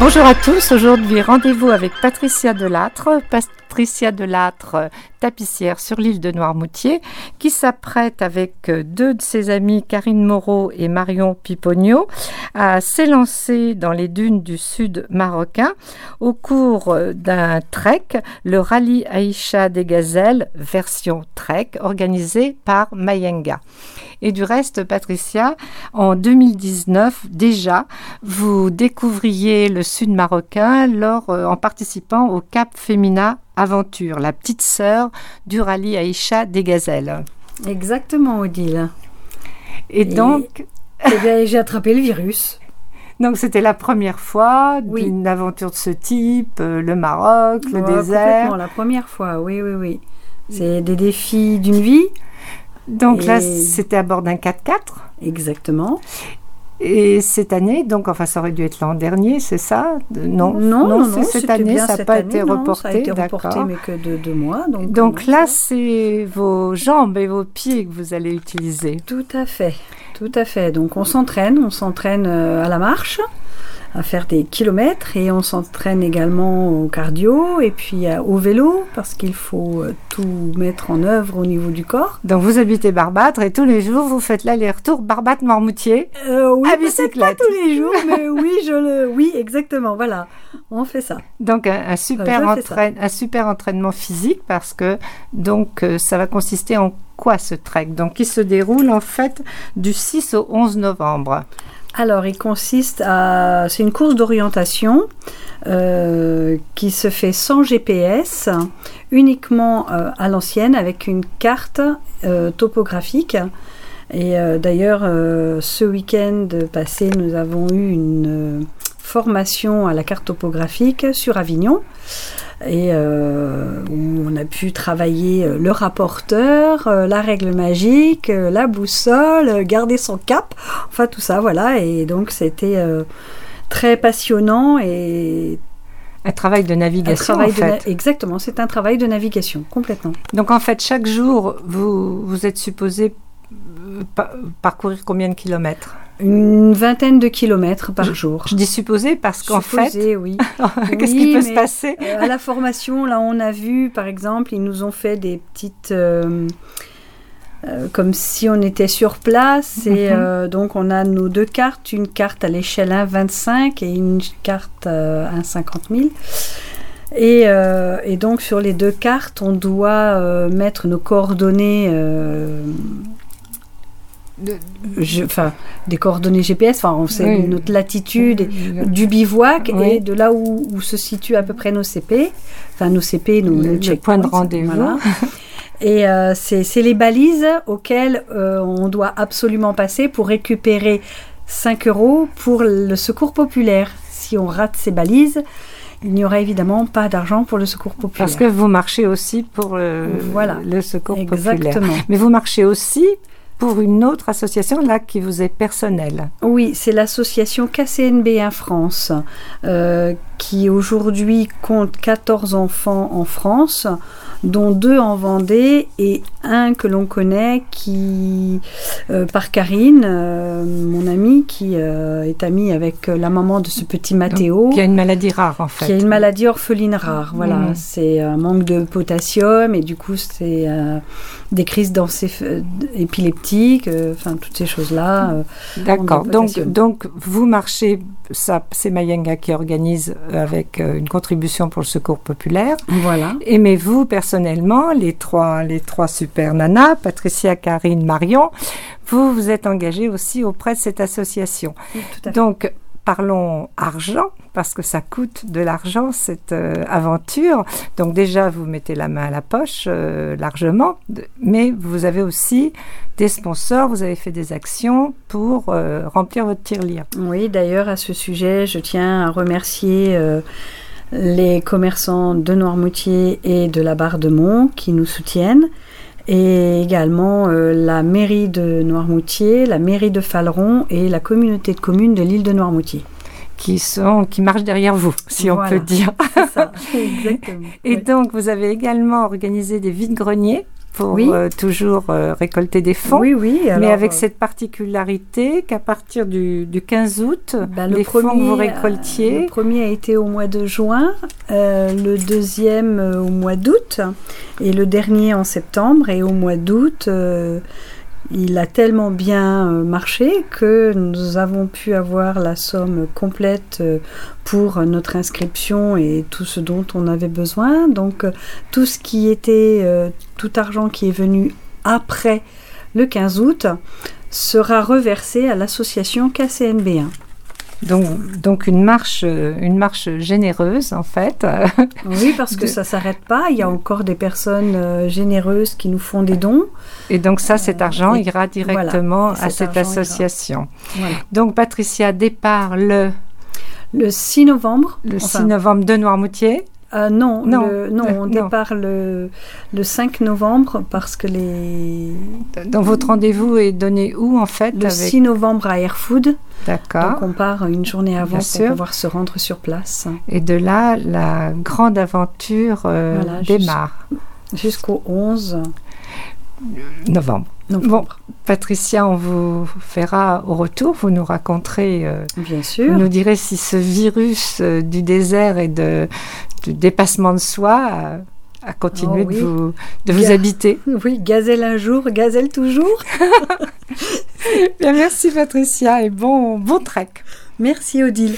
Bonjour à tous, aujourd'hui rendez-vous avec Patricia Delattre, Patricia Delattre, tapissière sur l'île de Noirmoutier, qui s'apprête avec deux de ses amies, Karine Moreau et Marion Piponio, à s'élancer dans les dunes du sud marocain au cours d'un trek, le rallye Aïcha des Gazelles, version trek, organisé par Mayenga. Et du reste, Patricia, en 2019, déjà, vous découvriez le sud marocain lors, euh, en participant au Cap Femina Aventure, la petite sœur du rallye Aïcha des Gazelles. Exactement, Odile. Et, donc. Eh j'ai attrapé le virus. Donc c'était la première fois d'une aventure de ce type, euh, le Maroc, le désert. la première fois, oui, oui, oui. C'est des défis d'une vie. Donc là, c'était à bord d'un 4x4. Exactement. Et cette année, donc, enfin, ça aurait dû être l'an dernier, c'est ça? Non, non, non, non cette année, ça n'a pas été reporté. ça a été reporté, mais que de deux mois. Donc, donc là, c'est vos jambes et vos pieds que vous allez utiliser. Tout à fait, tout à fait. Donc, on s'entraîne, on s'entraîne euh, à la marche à faire des kilomètres et on s'entraîne également au cardio et puis euh, au vélo parce qu'il faut euh, tout mettre en œuvre au niveau du corps. Donc vous habitez Barbâtre et tous les jours vous faites l'aller-retour Barbâtre-Mormoutier euh, oui, à bicyclette. Pas tous les jours, mais oui, je le, oui, exactement. Voilà, on fait ça. Donc un, super un super entraînement physique parce que donc ça va consister en quoi ce trek? Donc il se déroule en fait du 6 au 11 novembre. Alors, il consiste à. C'est une course d'orientation euh, qui se fait sans GPS, uniquement euh, à l'ancienne, avec une carte euh, topographique. Et d'ailleurs, ce week-end passé, nous avons eu une formation à la carte topographique sur Avignon et euh, où on a pu travailler euh, le rapporteur, euh, la règle magique, la boussole, garder son cap, enfin tout ça, voilà. Et donc c'était très passionnant et un travail de navigation. en fait. exactement, c'est un travail de navigation, complètement. Donc en fait, chaque jour, vous, vous êtes supposé parcourir combien de kilomètres? Une vingtaine de kilomètres par jour. Je dis supposé parce qu'en fait, oui. Qu'est-ce qui peut se passer euh, À la formation, là, on a vu, par exemple, ils nous ont fait des petites, euh, euh, comme si on était sur place. Et mhm. donc, on a nos deux cartes, une carte à l'échelle 1,25 et une carte à 50 000. Et, et, donc sur les deux cartes, on doit mettre nos coordonnées enfin, des coordonnées GPS, enfin, on sait notre latitude, du bivouac et de là où, se situent à peu près nos CP, enfin nos CP, nos, nos points de rendez-vous. Et euh, c'est les balises auxquelles euh, on doit absolument passer pour récupérer 5 euros pour le secours populaire. Si on rate ces balises, il n'y aura évidemment pas d'argent pour le secours populaire. Parce que vous marchez aussi pour le, voilà. le secours Exactement. populaire. Mais vous marchez aussi pour une autre association là qui vous est personnelle. Oui, c'est l'association KCNB1 France euh, qui aujourd'hui compte 14 enfants en France dont deux en Vendée et un que l'on connaît qui, euh, par Karine, euh, mon amie, qui euh, est amie avec la maman de ce petit Mathéo. qui a une maladie rare en fait. Qui a une maladie orpheline rare, voilà. Mmh. C'est un manque de potassium et du coup c'est des crises épileptiques, enfin toutes ces choses-là. D'accord, donc, donc vous marchez, ça, c'est Mayenga qui organise avec une contribution pour le secours populaire. Voilà. Aimez-vous personnellement personnellement, les trois, les trois super nanas, Patricia, Karine, Marion, vous vous êtes engagés aussi auprès de cette association. Donc, parlons argent, parce que ça coûte de l'argent, cette euh, aventure. Donc déjà, vous mettez la main à la poche euh, largement, mais vous avez aussi des sponsors, vous avez fait des actions pour euh, remplir votre tirelire. Oui, d'ailleurs, à ce sujet, je tiens à remercier les commerçants de Noirmoutier et de la Barre de Mont qui nous soutiennent, et également euh, la mairie de Noirmoutier, la mairie de Faleron et la communauté de communes de l'île de Noirmoutier. Qui, sont, qui marchent derrière vous, si on peut dire. Ça, exactement. et donc, vous avez également organisé des vides-greniers pour Oui. euh, toujours euh, récolter des fonds. Oui, oui. Mais avec euh, cette particularité qu'à partir du, du 15 août, ben, le les fonds que vous premier, euh, récoltiez, Le premier a été au mois de juin, le deuxième au mois d'août et le dernier en septembre. Et au mois d'août, il a tellement bien euh, marché que nous avons pu avoir la somme complète euh, pour notre inscription et tout ce dont on avait besoin. Donc euh, tout ce qui était, tout argent qui est venu après le 15 août sera reversé à l'association KCNB1. Donc, donc une, marche, euh, une marche généreuse en fait. Oui, parce que De- ça s'arrête pas. Il y a encore des personnes euh, généreuses qui nous font des dons. Et donc ça, cet argent et ira directement voilà, à cet cette argent association. Voilà. Donc Patricia départ le, Le 6 novembre. le enfin, 6 novembre de Noirmoutier. Euh, non, Non, le- non, euh, on départ le, le 5 novembre parce que les, Donc votre rendez-vous est donné où en fait le avec... 6 novembre à Airfood. D'accord. Donc on part une journée avant Bien pour sûr. pouvoir se rendre sur place Et de là, la grande aventure euh, Voilà, démarre. jusqu'au 11 Novembre. novembre. Patricia, on vous verra au retour. Vous nous raconterez, euh, Bien vous sûr. nous direz si ce virus euh, du désert et de, du dépassement de soi a, continué Oh oui. de vous, de vous habiter. Oui, gazelle un jour, gazelle toujours. Bien, merci Patricia et bon, bon trek. Merci Odile.